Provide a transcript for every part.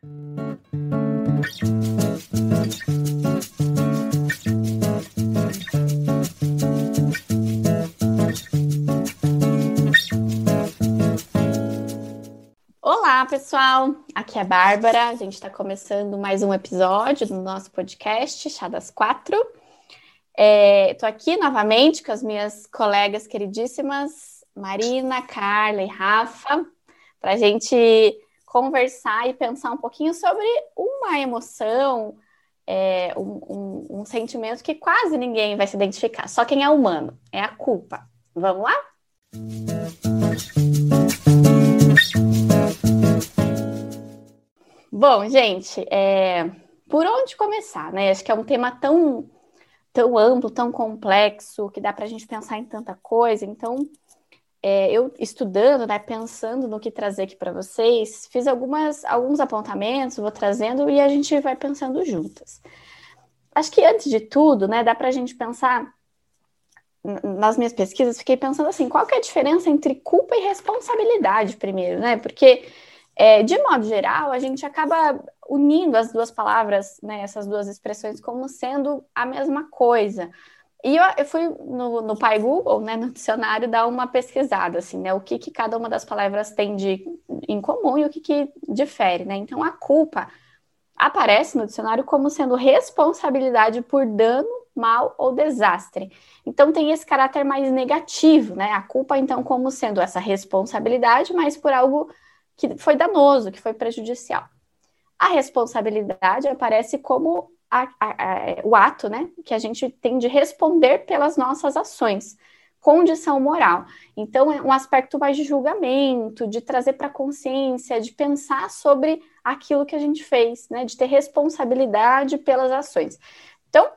Olá, pessoal. Aqui é a Bárbara. A gente está começando mais um episódio do nosso podcast Chá das Quatro. Estou é, aqui novamente com as minhas colegas queridíssimas Marina, Carla e Rafa para a gente conversar e pensar um pouquinho sobre uma emoção, é, um, um, um sentimento que quase ninguém vai se identificar, só quem é humano, é a culpa. Vamos lá? Bom, gente, é, por onde começar, né? Acho que é um tema tão, tão amplo, tão complexo, que dá para a gente pensar em tanta coisa. Então, é, eu estudando, né, pensando no que trazer aqui para vocês, fiz algumas, alguns apontamentos, vou trazendo e a gente vai pensando juntas. Acho que antes de tudo, né, dá para a gente pensar nas minhas pesquisas, fiquei pensando assim, qual que é a diferença entre culpa e responsabilidade primeiro, né? Porque é, de modo geral, a gente acaba unindo as duas palavras, né, essas duas expressões, como sendo a mesma coisa. E eu, eu fui no, no Pai Google, né, no dicionário, dar uma pesquisada, assim, né, o que, que cada uma das palavras tem de em comum e o que, que difere, né? Então, a culpa aparece no dicionário como sendo responsabilidade por dano, mal ou desastre. Então, tem esse caráter mais negativo, né? A culpa, então, como sendo essa responsabilidade, mas por algo que foi danoso, que foi prejudicial. A responsabilidade aparece como a, a, a, o ato, né, que a gente tem de responder pelas nossas ações, condição moral. Então, é um aspecto mais de julgamento, de trazer para a consciência, de pensar sobre aquilo que a gente fez, né, de ter responsabilidade pelas ações. Então,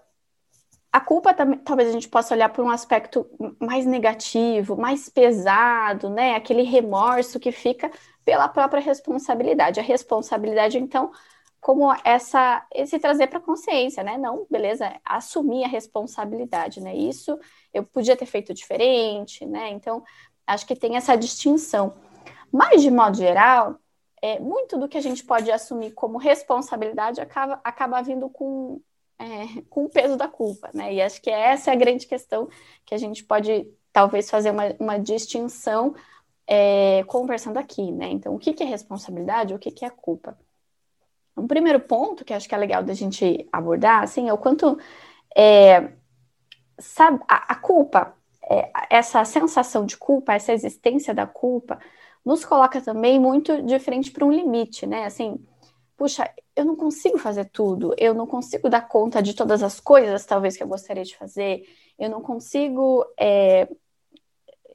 a culpa talvez a gente possa olhar por um aspecto mais negativo, mais pesado, né, aquele remorso que fica pela própria responsabilidade. A responsabilidade, então, como essa esse trazer para consciência, né? Não, beleza, assumir a responsabilidade, né? Isso eu podia ter feito diferente, né? Então, acho que tem essa distinção. Mas, de modo geral, é, muito do que a gente pode assumir como responsabilidade acaba, acaba vindo com, é, com o peso da culpa, né? E acho que essa é a grande questão que a gente pode, talvez, fazer uma, uma distinção é, conversando aqui, né? Então, o que, que é responsabilidade, o que, que é culpa? Um primeiro ponto que acho que é legal da gente abordar, assim, é o quanto é, sabe, a, a culpa, é, essa sensação de culpa, essa existência da culpa, nos coloca também muito de frente para um limite, né? Assim, puxa, eu não consigo fazer tudo, eu não consigo dar conta de todas as coisas, talvez, que eu gostaria de fazer, eu não consigo, é,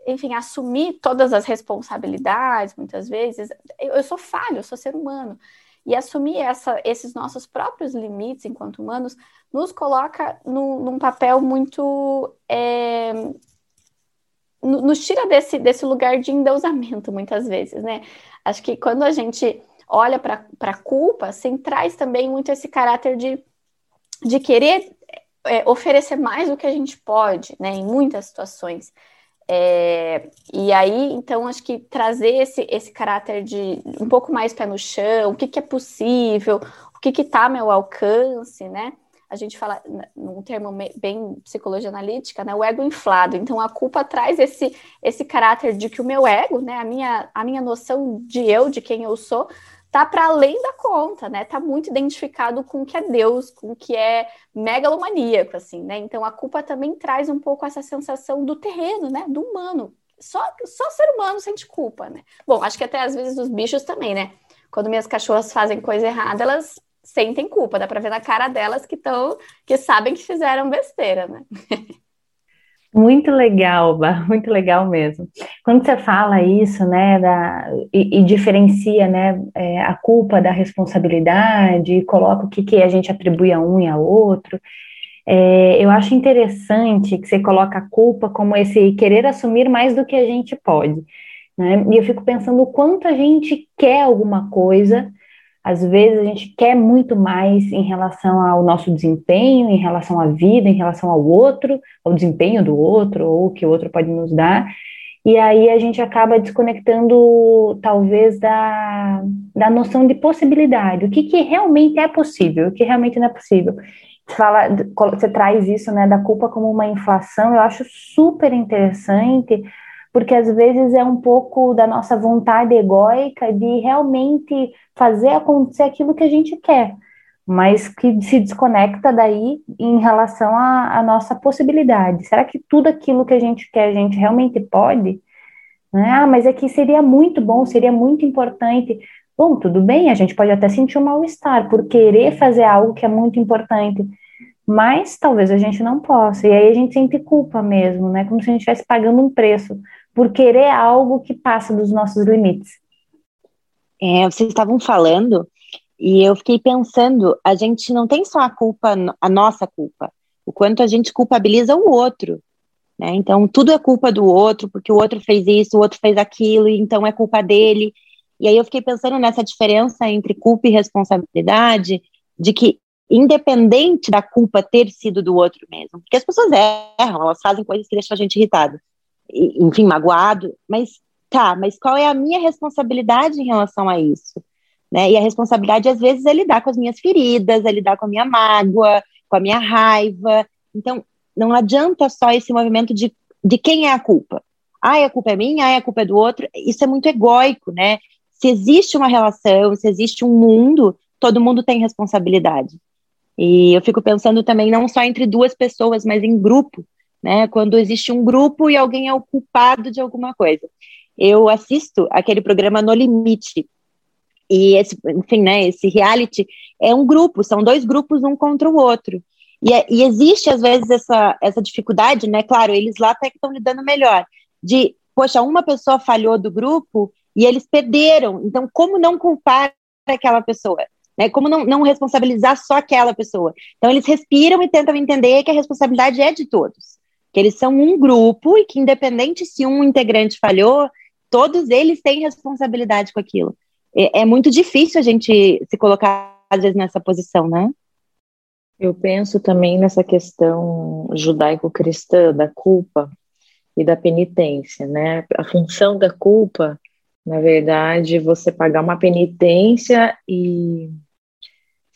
enfim, assumir todas as responsabilidades, muitas vezes. Eu, eu sou falho, eu sou ser humano. E assumir essa, esses nossos próprios limites enquanto humanos nos coloca no, num papel muito. É, nos tira desse, desse lugar de endeusamento, muitas vezes, né? Acho que quando a gente olha para a culpa, assim, traz também muito esse caráter de, de querer é, oferecer mais do que a gente pode, né? Em muitas situações. É, e aí, então, acho que trazer esse, esse caráter de um pouco mais pé no chão, o que, que é possível, o que está ao meu alcance, né? A gente fala, num termo bem psicologia analítica, né? O ego inflado. Então, a culpa traz esse, esse caráter de que o meu ego, né? A minha, a minha noção de eu, de quem eu sou, tá para além da conta, né? Tá muito identificado com o que é Deus, com o que é megalomaníaco, assim, né? Então a culpa também traz um pouco essa sensação do terreno, né? Do humano. Só, só ser humano sente culpa, né? Bom, acho que até às vezes os bichos também, né? Quando minhas cachorras fazem coisa errada, elas sentem culpa, dá para ver na cara delas que estão, que sabem que fizeram besteira, né? Muito legal, muito legal mesmo. Quando você fala isso, né, da, e, e diferencia, né, é, a culpa da responsabilidade, e coloca o que, que a gente atribui a um e a outro, é, eu acho interessante que você coloca a culpa como esse querer assumir mais do que a gente pode, né, e eu fico pensando o quanto a gente quer alguma coisa, às vezes a gente quer muito mais em relação ao nosso desempenho, em relação à vida, em relação ao outro, ao desempenho do outro, ou o que o outro pode nos dar. e aí a gente acaba desconectando, talvez, da, da noção de possibilidade, o que, que realmente é possível, o que realmente não é possível. Você, fala, você traz isso, né, da culpa como uma inflação, eu acho super interessante, porque às vezes é um pouco da nossa vontade egóica de realmente fazer acontecer aquilo que a gente quer mas que se desconecta daí em relação à, à, nossa possibilidade. Será que tudo aquilo que a gente quer, a gente realmente pode? Né? Ah, mas é que seria muito bom, seria muito importante. Bom, tudo bem, a gente pode até sentir um mal-estar por querer fazer algo que é muito importante, mas talvez a gente não possa. E aí a gente sente culpa mesmo, né? Como se a gente estivesse pagando um preço por querer algo que passa dos nossos limites. É, vocês estavam falando e eu fiquei pensando, a gente não tem só a culpa, a nossa culpa, o quanto a gente culpabiliza o outro. Né? Então, tudo é culpa do outro, porque o outro fez isso, o outro fez aquilo, então é culpa dele. E aí eu fiquei pensando nessa diferença entre culpa e responsabilidade, de que, independente da culpa ter sido do outro mesmo, porque as pessoas erram, elas fazem coisas que deixam a gente irritado, enfim, magoado, mas tá, mas qual é a minha responsabilidade em relação a isso? Né? E a responsabilidade, às vezes, é lidar com as minhas feridas, é lidar com a minha mágoa, com a minha raiva. Então, não adianta só esse movimento de, de quem é a culpa. Ah, a culpa é minha, ah, a culpa é do outro. Isso é muito egóico, né? Se existe uma relação, se existe um mundo, todo mundo tem responsabilidade. E eu fico pensando também não só entre duas pessoas, mas em grupo, né? Quando existe um grupo e alguém é o culpado de alguma coisa. Eu assisto aquele programa No Limite, e esse, enfim, né, esse reality é um grupo, são dois grupos um contra o outro. E, é, e existe, às vezes, essa, essa dificuldade, né? Claro, eles lá até que estão lidando melhor, de, poxa, uma pessoa falhou do grupo e eles perderam. Então, como não culpar aquela pessoa? Né? Como não, não responsabilizar só aquela pessoa? Então, eles respiram e tentam entender que a responsabilidade é de todos. Que eles são um grupo e que, independente se um integrante falhou, todos eles têm responsabilidade com aquilo é, é muito difícil a gente se colocar, às vezes, nessa posição, né? Eu penso também nessa questão judaico-cristã da culpa e da penitência, né? A função da culpa, na verdade, você pagar uma penitência e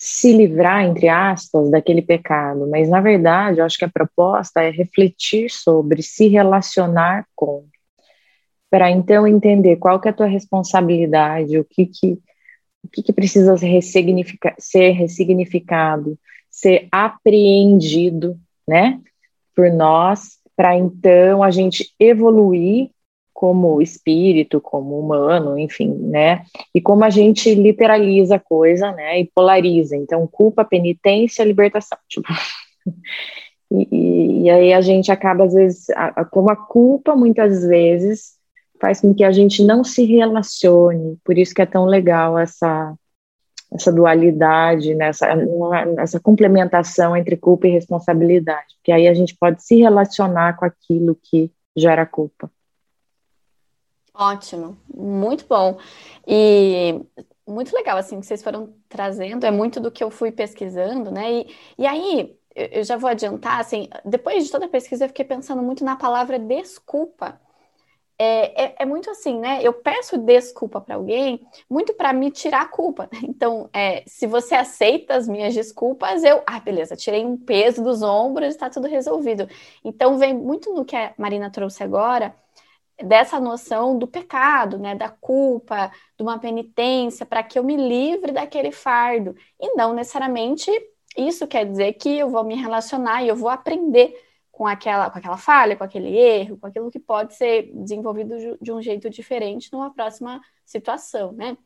se livrar, entre aspas, daquele pecado. Mas, na verdade, eu acho que a proposta é refletir sobre, se relacionar com para então entender qual que é a tua responsabilidade, o que que, o que, que precisa ser ressignificado, ser apreendido, né, por nós, para então a gente evoluir como espírito, como humano, enfim, né? E como a gente literaliza a coisa, né? E polariza. Então, culpa, penitência, libertação. Tipo. E, e, e, aí a gente acaba, às vezes, a, a, como a culpa, muitas vezes, faz com que a gente não se relacione. Por isso que é tão legal essa essa dualidade, nessa essa complementação entre culpa e responsabilidade, porque aí a gente pode se relacionar com aquilo que gera culpa. Ótimo, muito bom. E muito legal, assim, que vocês foram trazendo, é muito do que eu fui pesquisando, né? E, e aí, eu já vou adiantar, assim, depois de toda a pesquisa, eu fiquei pensando muito na palavra desculpa é, é, é, muito assim, né? Eu peço desculpa para alguém muito para me tirar a culpa. Então, é, se você aceita as minhas desculpas, eu, ah, beleza, tirei um peso dos ombros, está tudo resolvido. Então, vem muito no que a Marina trouxe agora, dessa noção do pecado, né? Da culpa, de uma penitência, para que eu me livre daquele fardo. E não necessariamente isso quer dizer que eu vou me relacionar e eu vou aprender com aquela, com aquela falha, com aquele erro, com aquilo que pode ser desenvolvido de um jeito diferente numa próxima situação, né?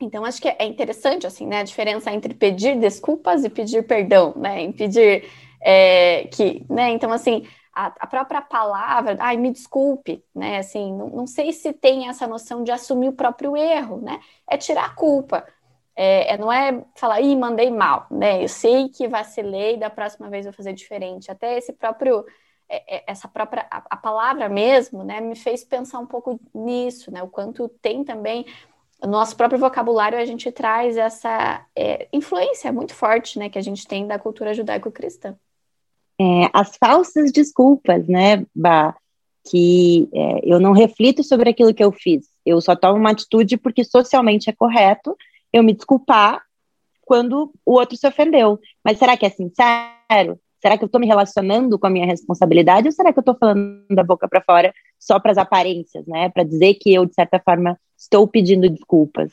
Então, acho que é interessante, assim, né, a diferença entre pedir desculpas e pedir perdão, né, pedir é, que, né, então, assim, a, a, própria palavra, ai, me desculpe, né, assim, não, não sei se tem essa noção de assumir o próprio erro, né, é tirar a culpa, é, é, não é falar, ih, mandei mal, né? Eu sei que vacilei, da próxima vez vou fazer diferente. Até esse próprio, é, é, essa própria, a, palavra mesmo, né, me fez pensar um pouco nisso, né? O quanto tem também, no nosso próprio vocabulário, a gente traz essa é, influência muito forte, né, que a gente tem da cultura judaico-cristã. É, as falsas desculpas, né, Bah? que é, eu não reflito sobre aquilo que eu fiz. Eu só tomo uma atitude porque socialmente é correto eu me desculpar quando o outro se ofendeu. Mas será que é sincero? Será que eu estou me relacionando com a minha responsabilidade ou será que eu estou falando da boca para fora só para as aparências, né? Para dizer que eu, de certa forma, estou pedindo desculpas.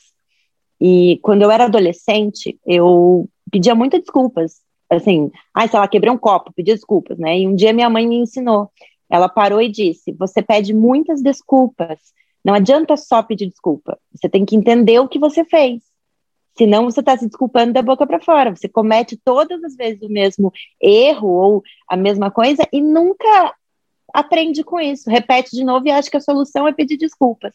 E quando eu era adolescente, eu pedia muitas desculpas. Assim, ai, sei lá, quebrei um copo, pedi desculpas, né? E um dia minha mãe me ensinou. Ela parou e disse: Você pede muitas desculpas. Não adianta só pedir desculpa. Você tem que entender o que você fez. Senão você está se desculpando da boca para fora. Você comete todas as vezes o mesmo erro ou a mesma coisa e nunca aprende com isso. Repete de novo e acha que a solução é pedir desculpas.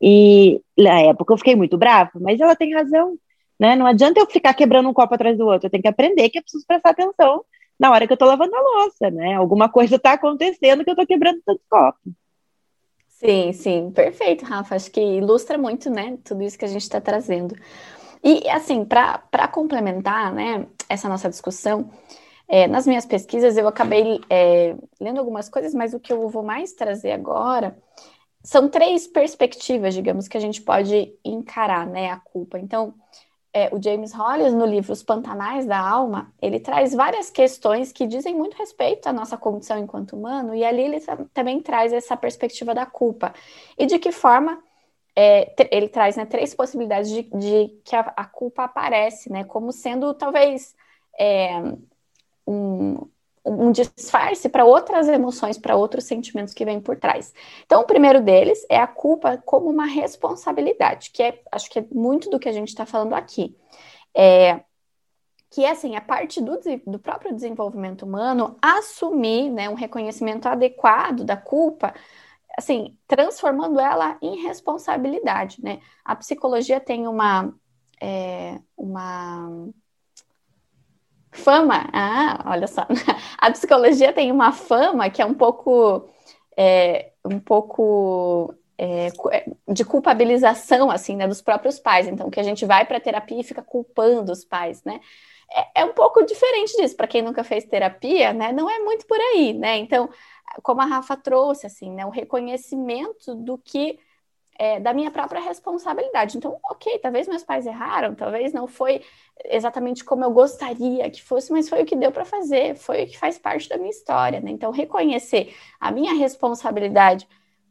E na época eu fiquei muito brava, mas ela tem razão. Né? Não adianta eu ficar quebrando um copo atrás do outro. Eu tenho que aprender que eu preciso prestar atenção na hora que eu estou lavando a louça, né? Alguma coisa está acontecendo que eu estou quebrando tanto copo. Sim, sim, perfeito, Rafa. Acho que ilustra muito, né, tudo isso que a gente está trazendo. E, assim, para complementar, né, essa nossa discussão, é, nas minhas pesquisas eu acabei é, lendo algumas coisas, mas o que eu vou mais trazer agora são três perspectivas, digamos, que a gente pode encarar, né, a culpa. Então, é, o James Hollis, no livro Os Pantanais da Alma, ele traz várias questões que dizem muito respeito à nossa condição enquanto humano, e ali ele também traz essa perspectiva da culpa. E de que forma é, ele traz né, três possibilidades de, de que a, a, culpa aparece, né, como sendo talvez é, um, um disfarce para outras emoções, para outros sentimentos que vêm por trás. Então, o primeiro deles é a culpa como uma responsabilidade, que é, acho que é muito do que a gente está falando aqui. É, que é assim, a parte do, do próprio desenvolvimento humano assumir né, um reconhecimento adequado da culpa, assim, transformando ela em responsabilidade, né? A psicologia tem uma, é, uma fama. Ah, olha só. A psicologia tem uma fama que é um pouco. É, um pouco é, é, de culpabilização assim né, dos próprios pais então que a gente vai para terapia e fica culpando os pais né é, é um pouco diferente disso para quem nunca fez terapia né não é muito por aí né então como a Rafa trouxe assim né o reconhecimento do que é, da minha própria responsabilidade. Então, ok, talvez meus pais erraram, talvez não foi exatamente como eu gostaria que fosse, mas foi o que deu para fazer, foi o que faz parte da minha história, né? Então, reconhecer a minha responsabilidade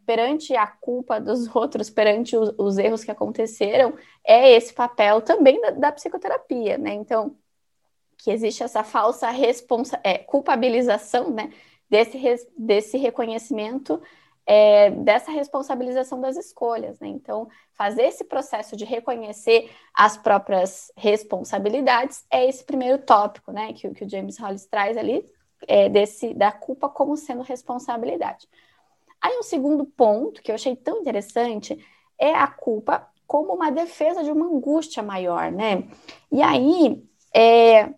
perante a culpa dos outros, perante os, os erros que aconteceram, é esse papel também da, da psicoterapia, né? Então, que existe essa falsa responsa é, culpabilização, né? Desse, desse reconhecimento é, dessa responsabilização das escolhas, né? Então, fazer esse processo de reconhecer as próprias responsabilidades é esse primeiro tópico, né? Que, que o James Hollis traz ali, é, desse, da culpa como sendo responsabilidade. Aí, um segundo ponto que eu achei tão interessante é a culpa como uma defesa de uma angústia maior, né? E aí, é,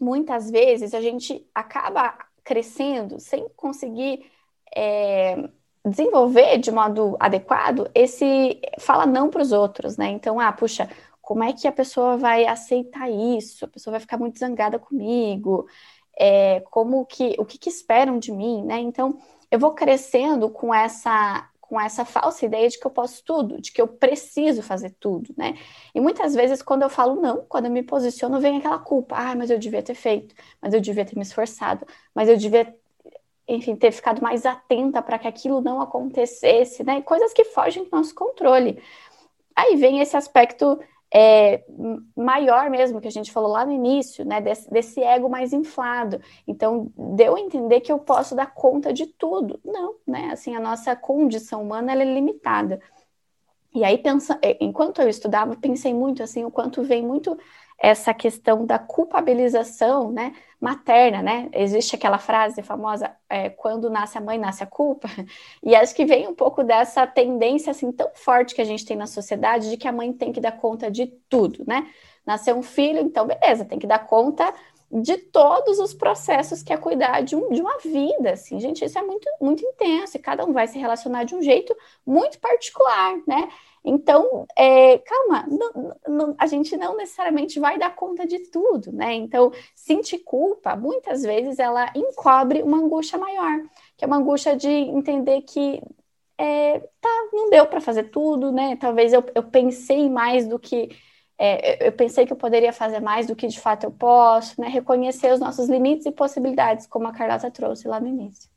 muitas vezes a gente acaba crescendo sem conseguir é, desenvolver de modo adequado esse fala não para os outros, né? Então, ah, puxa, como é que a pessoa vai aceitar isso? A pessoa vai ficar muito zangada comigo? É, como que o que, que esperam de mim, né? Então, eu vou crescendo com essa com essa falsa ideia de que eu posso tudo, de que eu preciso fazer tudo, né? E muitas vezes, quando eu falo não, quando eu me posiciono, vem aquela culpa. Ah, mas eu devia ter feito, mas eu devia ter me esforçado, mas eu devia enfim, ter ficado mais atenta para que aquilo não acontecesse, né? Coisas que fogem do nosso controle. Aí vem esse aspecto é, maior mesmo que a gente falou lá no início, né? Desse, desse, ego mais inflado. Então, deu a entender que eu posso dar conta de tudo. Não, né? Assim, a nossa condição humana é limitada. E aí, pensa, é, enquanto eu estudava, pensei muito assim, o quanto vem muito essa questão da culpabilização, né, materna, né? Existe aquela frase famosa, é, quando nasce a mãe, nasce a culpa. E acho que vem um pouco dessa tendência assim tão forte que a gente tem na sociedade de que a mãe tem que dar conta de tudo, né? Nasceu um filho, então beleza, tem que dar conta de todos os processos que é cuidar de, um, de uma vida, assim, gente, isso é muito, muito intenso, e cada um vai se relacionar de um jeito muito particular, né? Então, é, calma, não, não, a gente não necessariamente vai dar conta de tudo, né? Então, sentir culpa, muitas vezes, ela encobre uma angústia maior, que é uma angústia de entender que é, tá, não deu para fazer tudo, né? Talvez eu, eu pensei mais do que é, eu pensei que eu poderia fazer mais do que de fato eu posso, né? Reconhecer os nossos limites e possibilidades, como a Carlota trouxe lá no início.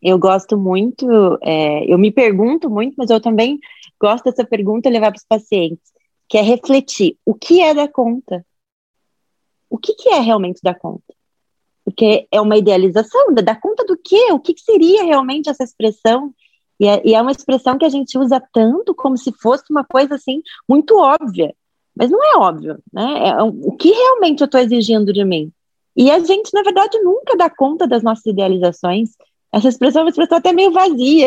Eu gosto muito, é, eu me pergunto muito, mas eu também gosto dessa pergunta levar para os pacientes, que é refletir o que é dar conta. O que, que é realmente dar conta? Porque é uma idealização, dar conta do quê? O que, que seria realmente essa expressão? E é, e é uma expressão que a gente usa tanto como se fosse uma coisa assim muito óbvia. Mas não é óbvio, né? É, o que realmente eu estou exigindo de mim? E a gente, na verdade, nunca dá conta das nossas idealizações. Essa expressão é uma expressão até meio vazia,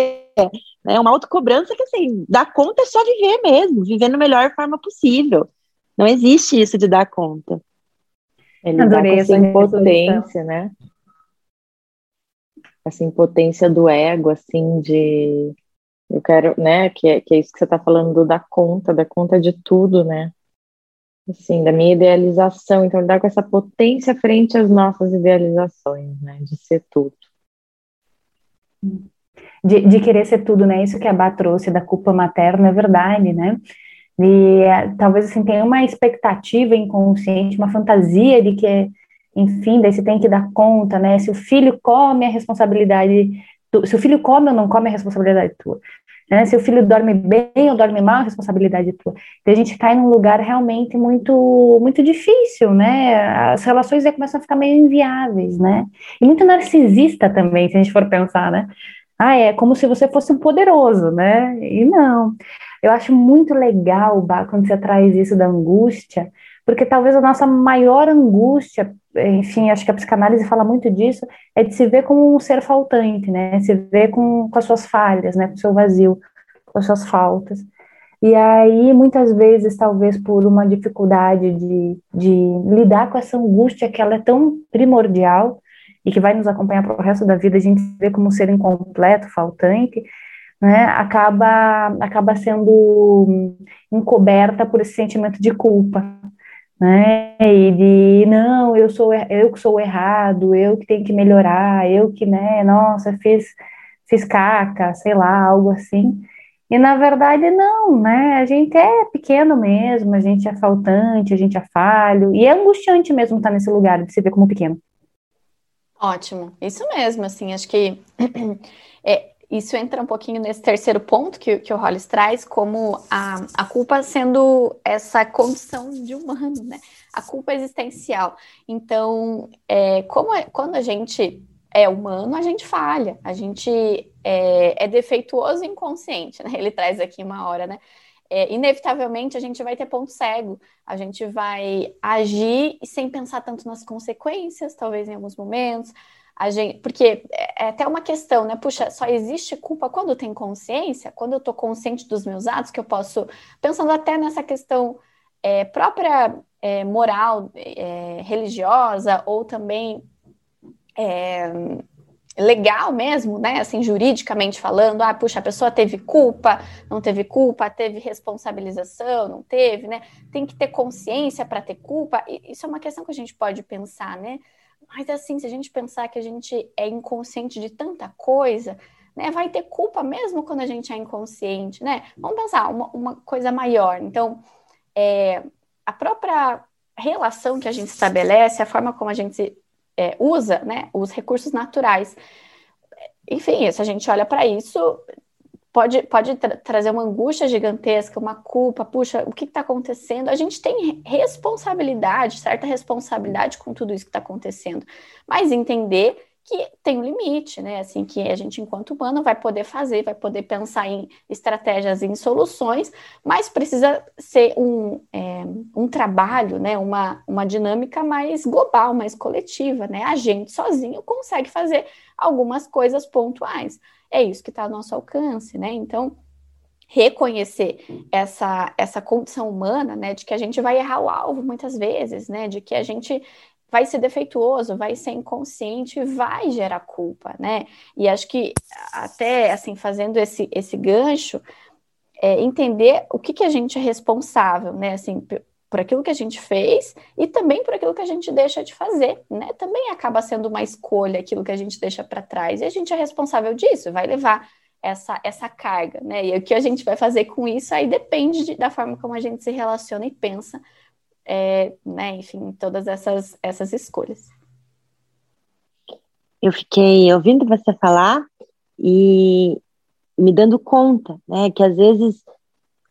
né? Uma autocobrança que, assim, dar conta é só viver mesmo, viver da melhor forma possível. Não existe isso de dar conta. Ele Adorei essa impotência, né? Essa impotência do ego, assim, de eu quero, né, que é, que é isso que você está falando da conta, da conta de tudo, né? Assim, da minha idealização, então lidar com essa potência frente às nossas idealizações, né, de ser tudo. De, de querer ser tudo, né? Isso que a Bá trouxe da culpa materna é verdade, né? E é, talvez assim tenha uma expectativa inconsciente, uma fantasia de que enfim, daí você tem que dar conta, né? Se o filho come, a responsabilidade. Tu, se o filho come ou não come, a responsabilidade tua. Né? Se o filho dorme bem ou dorme mal, a responsabilidade tua. Então a gente cai num lugar realmente muito, muito difícil, né? As relações aí começam a ficar meio inviáveis, né? E muito narcisista também, se a gente for pensar, né? Ah, é como se você fosse um poderoso, né? E não. Eu acho muito legal, quando você traz isso da angústia, porque talvez a nossa maior angústia enfim, acho que a psicanálise fala muito disso, é de se ver como um ser faltante, né? Se ver com, com as suas falhas, né? Com o seu vazio, com as suas faltas. E aí, muitas vezes, talvez por uma dificuldade de, de lidar com essa angústia que ela é tão primordial e que vai nos acompanhar para o resto da vida, a gente vê como um ser incompleto, faltante, né? Acaba, acaba sendo encoberta por esse sentimento de culpa né? E de não, eu sou eu que sou errado, eu que tenho que melhorar, eu que, né, nossa, fiz fiz caca, sei lá, algo assim. E na verdade não, né? A gente é pequeno mesmo, a gente é faltante, a gente é falho, e é angustiante mesmo estar nesse lugar de se ver como pequeno. Ótimo, isso mesmo, assim, acho que é, isso entra um pouquinho nesse terceiro ponto que, que o Hollis traz, como a, a culpa sendo essa condição de humano, né? A culpa existencial. Então, é, como é, quando a gente é humano, a gente falha, a gente é, é defeituoso e inconsciente, né? Ele traz aqui uma hora, né? É, inevitavelmente a gente vai ter ponto cego, a gente vai agir sem pensar tanto nas consequências, talvez em alguns momentos, a gente, porque é, é até uma questão, né? Puxa, só existe culpa quando tem consciência, quando eu estou consciente dos meus atos, que eu posso, pensando até nessa questão é, própria é, moral, é, religiosa, ou também é, legal mesmo, né? Assim, juridicamente falando, ah, puxa, a pessoa teve culpa, não teve culpa, teve responsabilização, não teve, né? Tem que ter consciência para ter culpa. Isso é uma questão que a gente pode pensar, né? Mas assim, se a gente pensar que a gente é inconsciente de tanta coisa, né, vai ter culpa mesmo quando a gente é inconsciente, né? Vamos pensar uma, uma coisa maior. Então, é, a própria relação que a gente estabelece, a forma como a gente é, usa, né, os recursos naturais. Enfim, se a gente olha para isso, pode, pode tra trazer uma angústia gigantesca, uma culpa, puxa, o que está acontecendo? A gente tem responsabilidade, certa responsabilidade com tudo isso que está acontecendo, mas entender que tem um limite, né? Assim, que a gente, enquanto humano, vai poder fazer, vai poder pensar em estratégias, em soluções, mas precisa ser um, é, um trabalho, né? Uma, uma dinâmica mais global, mais coletiva, né? A gente sozinho consegue fazer algumas coisas pontuais é isso que está ao nosso alcance, né? Então, reconhecer essa, essa condição humana, né, de que a gente vai errar o alvo muitas vezes, né, de que a gente vai ser defeituoso, vai ser inconsciente, vai gerar culpa, né? E acho que até assim fazendo esse esse gancho, é, entender o que que a gente é responsável, né? Assim, por aquilo que a gente fez e também por aquilo que a gente deixa de fazer, né? Também acaba sendo uma escolha aquilo que a gente deixa para trás e a gente é responsável disso, vai levar essa, essa carga, né? E o que a gente vai fazer com isso aí depende de, da forma como a gente se relaciona e pensa, é, né? Enfim, todas essas, essas escolhas. Eu fiquei ouvindo você falar e me dando conta, né? Que às vezes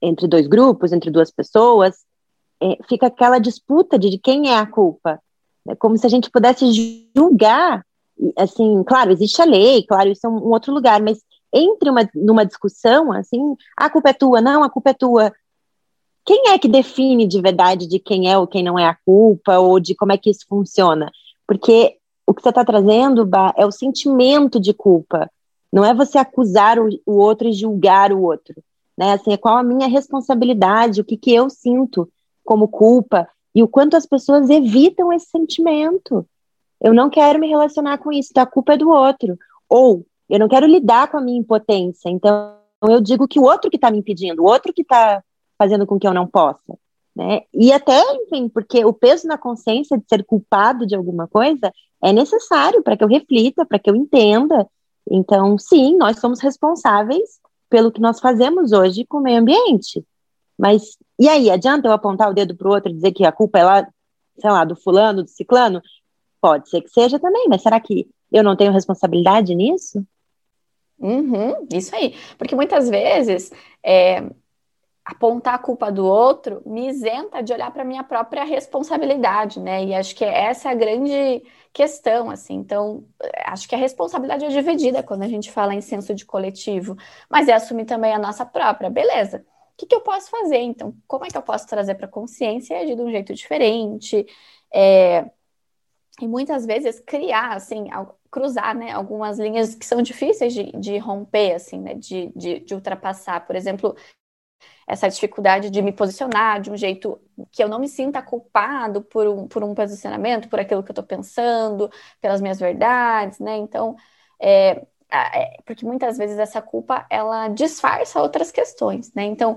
entre dois grupos, entre duas pessoas, é, fica aquela disputa de, de quem é a culpa. É como se a gente pudesse julgar, assim, claro, existe a lei, claro, isso é um, um outro lugar, mas entre uma, numa discussão, assim, a culpa é tua, não, a culpa é tua. Quem é que define de verdade de quem é ou quem não é a culpa, ou de como é que isso funciona? Porque o que você está trazendo, Bah, é o sentimento de culpa. Não é você acusar o, outro e julgar o outro. Né? Assim, é qual a minha responsabilidade, o que, que eu sinto como culpa e o quanto as pessoas evitam esse sentimento. Eu não quero me relacionar com isso, então a culpa é do outro. Ou eu não quero lidar com a minha impotência, então eu digo que o outro que está me impedindo, o outro que está fazendo com que eu não possa. Né? E até, enfim, porque o peso na consciência de ser culpado de alguma coisa é necessário para que eu reflita, para que eu entenda. Então, sim, nós somos responsáveis pelo que nós fazemos hoje com o meio ambiente. Mas e aí, adianta eu apontar o dedo para o outro e dizer que a culpa é lá, sei lá, do fulano, do ciclano? Pode ser que seja também, mas será que eu não tenho responsabilidade nisso? Uhum, isso aí. Porque muitas vezes é, apontar a culpa do outro me isenta de olhar para minha própria responsabilidade, né? E acho que essa é a grande questão, assim. Então, acho que a responsabilidade é dividida quando a gente fala em senso de coletivo, mas é assumir também a nossa própria, beleza que, que eu posso fazer? Então, como é que eu posso trazer para a consciência e agir de um jeito diferente? É, e muitas vezes criar, assim, cruzar, né, algumas linhas que são difíceis de, de romper, assim, né, de, de, de ultrapassar. Por exemplo, essa dificuldade de me posicionar de um jeito que eu não me sinta culpado por um, por um posicionamento, por aquilo que eu estou pensando, pelas minhas verdades, né? Então, é, é, porque muitas vezes essa culpa ela disfarça outras questões, né? Então,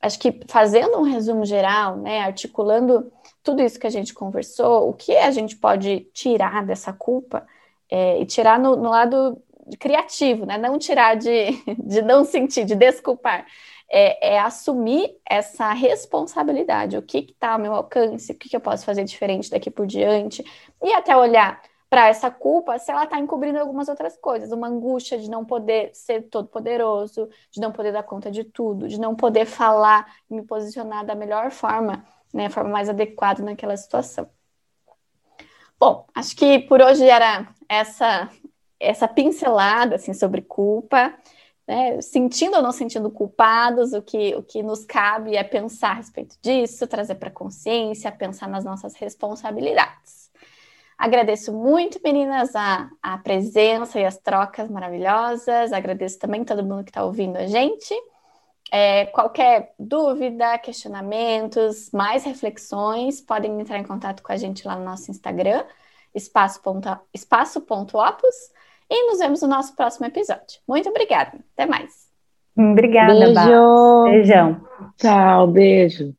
acho que fazendo um resumo geral, né, articulando tudo isso que a gente conversou, o que a gente pode tirar dessa culpa é, e tirar no, no, lado criativo, né? Não tirar de, de não sentir, de desculpar. É, é assumir essa responsabilidade, o que está ao meu alcance, o que, que eu posso fazer diferente daqui por diante, e até olhar para essa culpa se ela está encobrindo algumas outras coisas, uma angústia de não poder ser todo poderoso, de não poder dar conta de tudo, de não poder falar e me posicionar da melhor forma, né, forma mais adequada naquela situação. Bom, acho que por hoje era essa essa pincelada assim sobre culpa, né, sentindo ou não sentindo culpados, o que o que nos cabe é pensar a respeito disso, trazer para consciência, pensar nas nossas responsabilidades. Agradeço muito, meninas, a, a presença e as trocas maravilhosas. Agradeço também todo mundo que está ouvindo a gente. É, qualquer dúvida, questionamentos, mais reflexões, podem entrar em contato com a gente lá no nosso Instagram, espaço.opus, espaço e nos vemos no nosso próximo episódio. Muito obrigada. Até mais. Obrigada, Beijo. Beijão. Tchau, beijo.